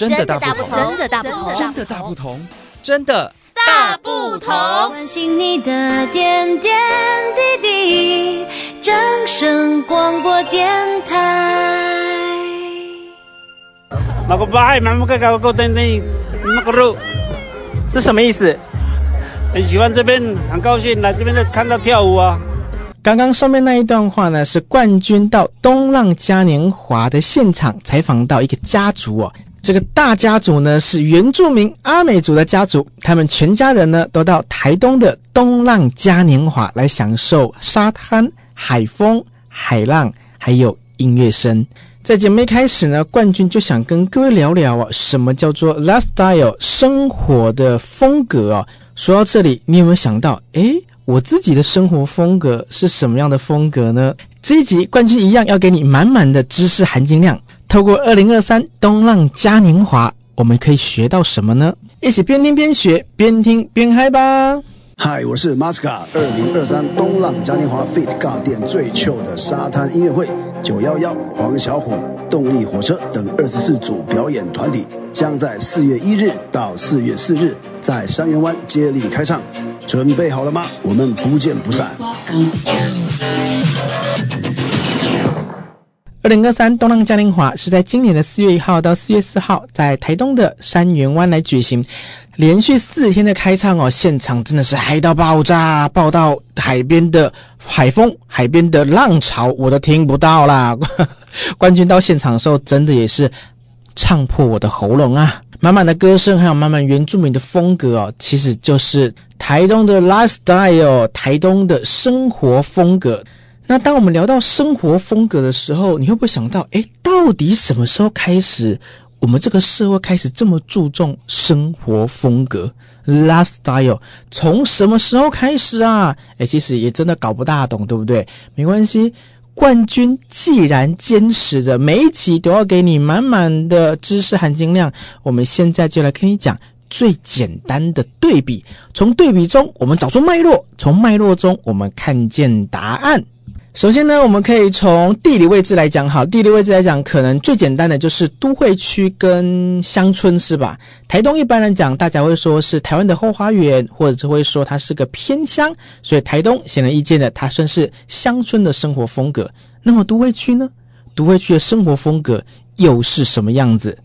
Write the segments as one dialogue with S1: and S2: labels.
S1: 真的大不同，
S2: 真的大不同，
S1: 真的大不同，真的大不同。
S3: 关心你的点点滴滴，掌声广播电台。
S4: 马个拜，马个搞个等等，马个路，
S5: 是什么意思？
S4: 很喜欢这边，很高兴来这边看到跳舞啊。
S5: 刚刚上面那一段话呢，是冠军到东浪嘉年华的现场采访到一个家族哦。这个大家族呢是原住民阿美族的家族，他们全家人呢都到台东的东浪嘉年华来享受沙滩、海风、海浪，还有音乐声。在节目一开始呢，冠军就想跟各位聊聊啊，什么叫做 lifestyle 生活的风格啊？说到这里，你有没有想到，诶？我自己的生活风格是什么样的风格呢？这一集冠军一样要给你满满的知识含金量。透过二零二三东浪嘉年华，我们可以学到什么呢？一起边听边学，边听边嗨吧！
S6: 嗨，我是 Masca。二零二三东浪嘉年华 Fit 尬电最 chill 的沙滩音乐会，九幺幺、黄小虎、动力火车等二十四组表演团体将在四月一日到四月四日在三元湾接力开唱。准备好了吗？我们不见不散。
S5: 二零二三东浪嘉年华是在今年的四月一号到四月四号，在台东的杉园湾来举行，连续四天的开唱哦，现场真的是嗨到爆炸，爆到海边的海风、海边的浪潮，我都听不到啦。冠军到现场的时候，真的也是唱破我的喉咙啊！满满的歌声，还有满满原住民的风格哦，其实就是台东的 lifestyle，台东的生活风格。那当我们聊到生活风格的时候，你会不会想到，诶，到底什么时候开始，我们这个社会开始这么注重生活风格 lifestyle？从什么时候开始啊？诶，其实也真的搞不大懂，对不对？没关系。冠军既然坚持着每一集都要给你满满的知识含金量，我们现在就来跟你讲最简单的对比。从对比中，我们找出脉络；从脉络中，我们看见答案。首先呢，我们可以从地理位置来讲，好，地理位置来讲，可能最简单的就是都会区跟乡村，是吧？台东一般来讲，大家会说是台湾的后花园，或者是会说它是个偏乡，所以台东显而易见的，它算是乡村的生活风格。那么都会区呢？都会区的生活风格又是什么样子？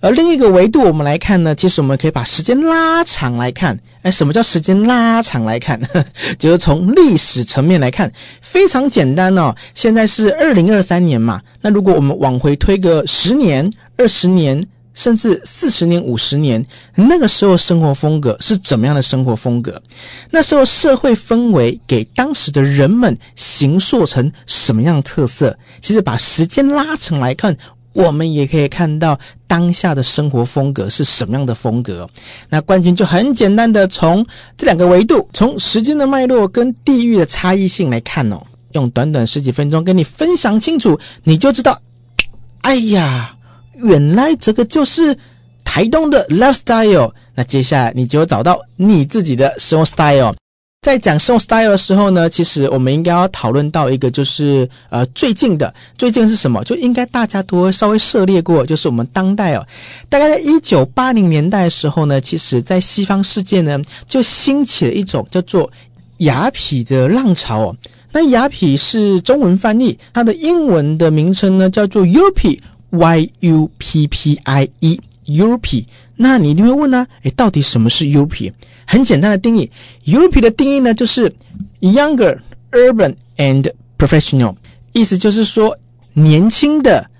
S5: 而另一个维度，我们来看呢，其实我们可以把时间拉长来看。哎，什么叫时间拉长来看？就是从历史层面来看，非常简单哦。现在是二零二三年嘛，那如果我们往回推个十年、二十年，甚至四十年、五十年，那个时候生活风格是怎么样的生活风格？那时候社会氛围给当时的人们形塑成什么样特色？其实把时间拉长来看。我们也可以看到当下的生活风格是什么样的风格。那冠军就很简单的从这两个维度，从时间的脉络跟地域的差异性来看哦，用短短十几分钟跟你分享清楚，你就知道，哎呀，原来这个就是台东的 lifestyle。那接下来你就找到你自己的生活 style。在讲生活 style 的时候呢，其实我们应该要讨论到一个，就是呃最近的，最近是什么？就应该大家都会稍微涉猎过，就是我们当代哦，大概在一九八零年代的时候呢，其实在西方世界呢就兴起了一种叫做雅痞的浪潮哦。那雅痞是中文翻译，它的英文的名称呢叫做 yupi，Y U P P I e E，Yuppie。那你一定会问呢，诶，到底什么是 Yuppie？很简单的定义，Yuppie 的定义呢，就是 younger, urban and professional，意思就是说年轻的、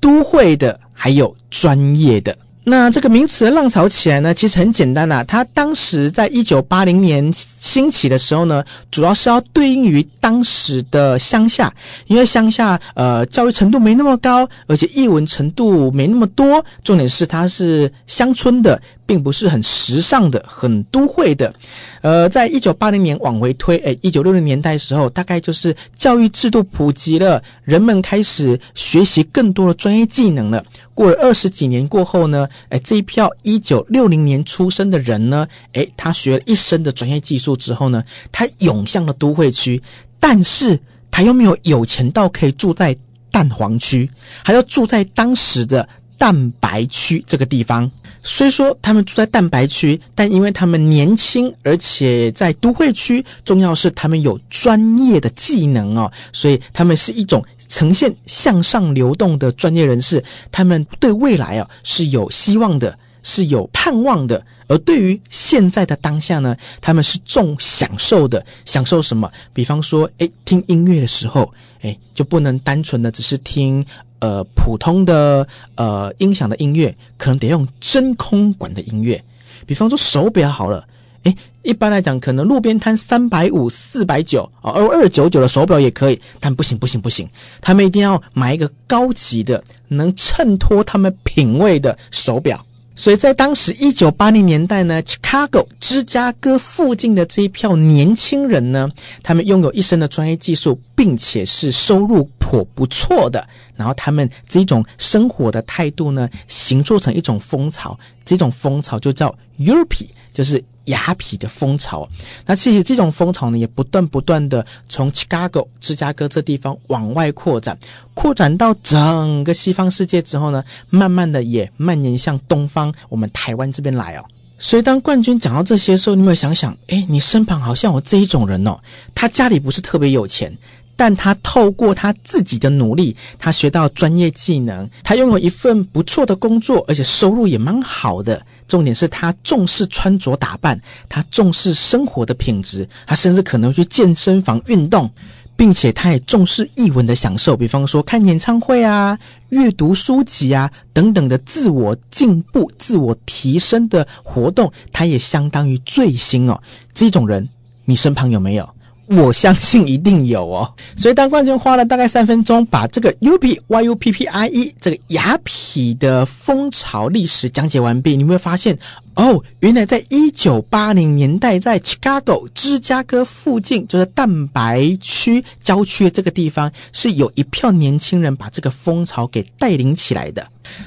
S5: 都会的，还有专业的。那这个名词浪潮起来呢，其实很简单呐、它当时在一九八零年兴起的时候呢，主要是要对应于当时的乡下，因为乡下呃教育程度没那么高，而且译文程度没那么多。重点是它是乡村的。并不是很时尚的，很都会的。呃，在一九八零年往回推，诶，一九六零年代时候，大概就是教育制度普及了，人们开始学习更多的专业技能了。过了二十几年过后呢，诶，这一票一九六零年出生的人呢，诶，他学了一身的专业技术之后呢，他涌向了都会区，但是他又没有有钱到可以住在蛋黄区，还要住在当时的蛋白区这个地方。虽说他们住在蛋白区，但因为他们年轻，而且在都会区，重要是他们有专业的技能哦，所以他们是一种呈现向上流动的专业人士。他们对未来啊是有希望的，是有盼望的。而对于现在的当下呢，他们是重享受的。享受什么？比方说，诶，听音乐的时候，诶，就不能单纯的只是听。呃，普通的呃音响的音乐，可能得用真空管的音乐。比方说手表好了，诶，一般来讲，可能路边摊三百五、四百九啊，二二九九的手表也可以，但不行不行不行，他们一定要买一个高级的，能衬托他们品味的手表。所以在当时一九八零年代呢，Chicago 芝加哥附近的这一票年轻人呢，他们拥有一身的专业技术，并且是收入颇不错的。然后他们这种生活的态度呢，形做成一种风潮，这种风潮就叫 Yuppie，就是。雅痞的风潮，那其实这种风潮呢，也不断不断的从 Chicago 芝加哥这地方往外扩展，扩展到整个西方世界之后呢，慢慢的也蔓延向东方，我们台湾这边来哦。所以当冠军讲到这些时候，你有没有想想，诶，你身旁好像有这一种人哦，他家里不是特别有钱。但他透过他自己的努力，他学到专业技能，他拥有一份不错的工作，而且收入也蛮好的。重点是他重视穿着打扮，他重视生活的品质，他甚至可能去健身房运动，并且他也重视艺文的享受，比方说看演唱会啊、阅读书籍啊等等的自我进步、自我提升的活动，他也相当于最新哦。这种人，你身旁有没有？我相信一定有哦，所以当冠军花了大概三分钟把这个 U P Y U P P I E 这个雅痞的风潮历史讲解完毕，你会发现哦，原来在一九八零年代，在 Chicago 芝加哥附近，就是蛋白区郊区的这个地方，是有一票年轻人把这个风潮给带领起来的。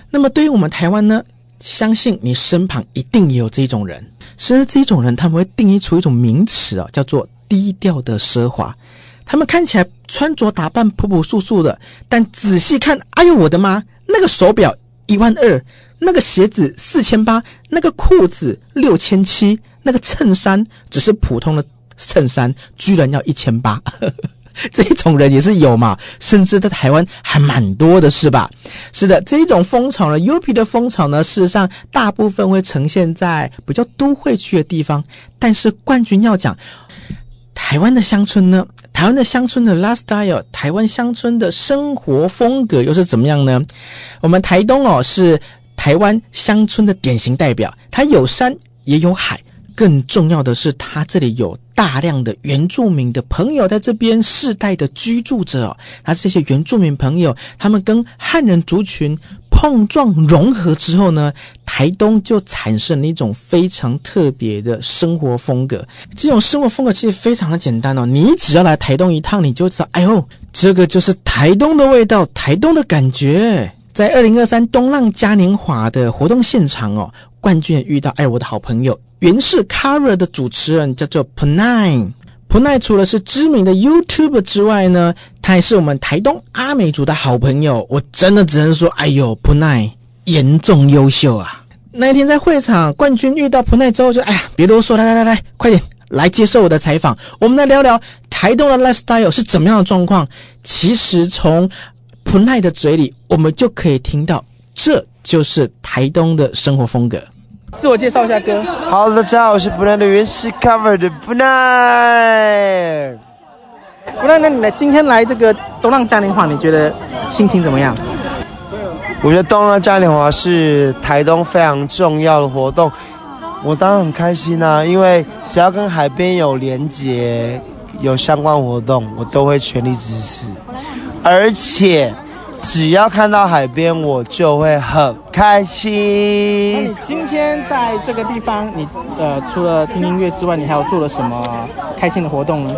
S5: 那么对于我们台湾呢，相信你身旁一定也有这种人，甚至这种人他们会定义出一种名词啊，叫做。低调的奢华，他们看起来穿着打扮朴朴素素的，但仔细看，哎呦我的妈！那个手表一万二，那个鞋子四千八，那个裤子六千七，那个衬衫只是普通的衬衫，居然要一千八。这种人也是有嘛，甚至在台湾还蛮多的，是吧？是的，这种风潮呢，U P 的风潮呢，事实上大部分会呈现在比较都会区的地方，但是冠军要讲。台湾的乡村呢？台湾的乡村的 lifestyle，台湾乡村的生活风格又是怎么样呢？我们台东哦，是台湾乡村的典型代表，它有山也有海，更重要的是，它这里有大量的原住民的朋友在这边世代的居住着哦。那这些原住民朋友，他们跟汉人族群。碰撞融合之后呢，台东就产生了一种非常特别的生活风格。这种生活风格其实非常的简单哦，你只要来台东一趟，你就知道，哎呦，这个就是台东的味道，台东的感觉。在二零二三东浪嘉年华的活动现场哦，冠军遇到哎，我的好朋友，原是 Cover 的主持人叫做 Punai。普奈除了是知名的 YouTube 之外呢，他也是我们台东阿美族的好朋友。我真的只能说，哎呦，普奈严重优秀啊！那一天在会场，冠军遇到普奈之后就，哎呀，别啰嗦，来来来来，快点来接受我的采访。我们来聊聊台东的 lifestyle 是怎么样的状况。其实从普奈的嘴里，我们就可以听到，这就是台东的生活风格。自我介绍一下，哥。
S2: 好，大家好，我是普奈的原始 cover 的普奈。
S5: 不奈，那你来今天来这个东浪嘉年华，你觉得心情怎么样？
S2: 我觉得东浪嘉年华是台东非常重要的活动，我当然很开心啊，因为只要跟海边有连结、有相关活动，我都会全力支持，而且。只要看到海边，我就会很开心。
S5: 今天在这个地方，你呃，除了听音乐之外，你还有做了什么开心的活动呢？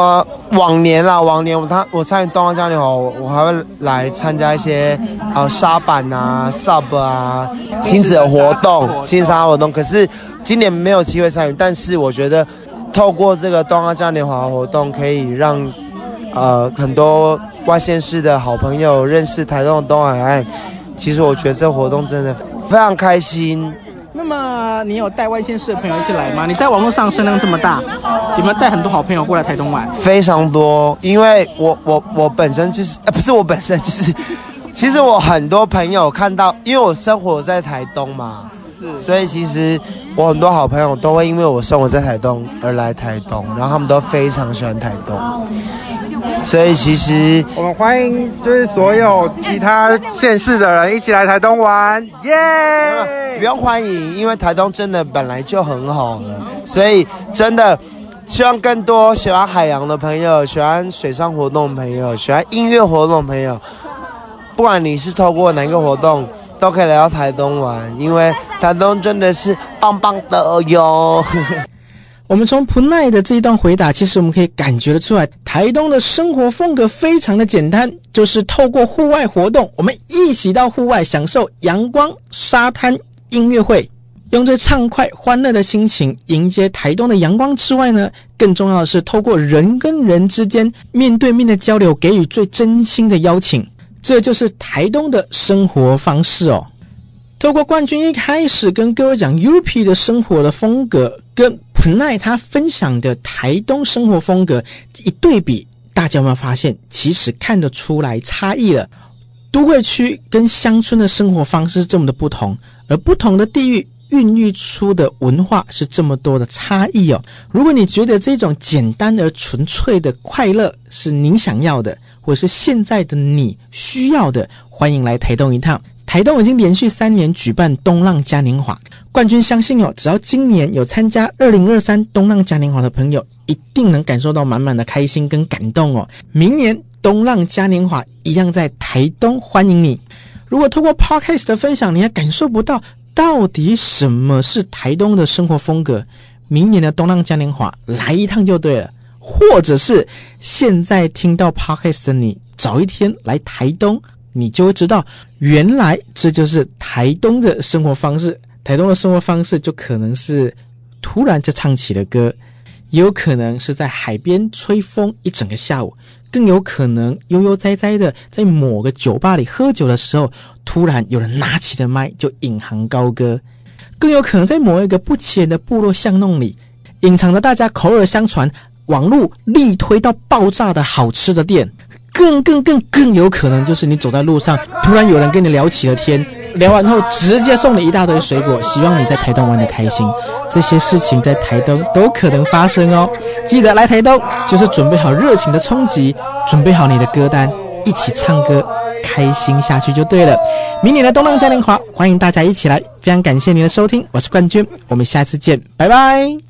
S2: 呃，往年啦，往年我参我参与东浪嘉年华，我还会来参加一些呃沙板啊、sub 啊、亲子活动、亲子沙活动。可是今年没有机会参与，但是我觉得透过这个东浪嘉年华活动，可以让呃很多。外县市的好朋友认识台东的东海岸，其实我觉得这活动真的非常开心。
S5: 那么你有带外县市的朋友一起来吗？你在网络上声量这么大，有没有带很多好朋友过来台东玩？
S2: 非常多，因为我我我本身就是，呃，不是我本身就是，其实我很多朋友看到，因为我生活在台东嘛。是所以其实我很多好朋友都会因为我生活在台东而来台东，然后他们都非常喜欢台东。所以其实
S7: 我们欢迎就是所有其他县市的人一起来台东玩，耶、
S2: 不用欢迎，因为台东真的本来就很好了。所以真的希望更多喜欢海洋的朋友、喜欢水上活动的朋友、喜欢音乐活动的朋友，不管你是透过哪个活动。都可以来到台东玩，因为台东真的是棒棒的哟。
S5: 我们从普奈的这一段回答，其实我们可以感觉得出来，台东的生活风格非常的简单，就是透过户外活动，我们一起到户外享受阳光、沙滩、音乐会，用最畅快、欢乐的心情迎接台东的阳光之外呢，更重要的是透过人跟人之间面对面的交流，给予最真心的邀请。这就是台东的生活方式哦。透过冠军一开始跟各位讲 UP 的生活的风格，跟普奈他分享的台东生活风格一对比，大家有没有发现，其实看得出来差异了？都会区跟乡村的生活方式是这么的不同，而不同的地域孕育出的文化是这么多的差异哦。如果你觉得这种简单而纯粹的快乐是您想要的，或是现在的你需要的，欢迎来台东一趟。台东已经连续三年举办东浪嘉年华，冠军相信哦，只要今年有参加二零二三东浪嘉年华的朋友，一定能感受到满满的开心跟感动哦。明年东浪嘉年华一样在台东欢迎你。如果透过 Podcast 的分享，你还感受不到到底什么是台东的生活风格，明年的东浪嘉年华来一趟就对了。或者是现在听到 Podcast 的你，早一天来台东，你就会知道，原来这就是台东的生活方式。台东的生活方式就可能是突然就唱起了歌，也有可能是在海边吹风一整个下午，更有可能悠悠哉哉的在某个酒吧里喝酒的时候，突然有人拿起了麦就引吭高歌，更有可能在某一个不起眼的部落巷弄里，隐藏着大家口耳相传。网络力推到爆炸的好吃的店，更更更更有可能就是你走在路上，突然有人跟你聊起了天，聊完后直接送你一大堆水果，希望你在台东玩得开心。这些事情在台东都可能发生哦。记得来台东，就是准备好热情的冲击，准备好你的歌单，一起唱歌，开心下去就对了。明年的东浪嘉年华，欢迎大家一起来。非常感谢您的收听，我是冠军，我们下次见，拜拜。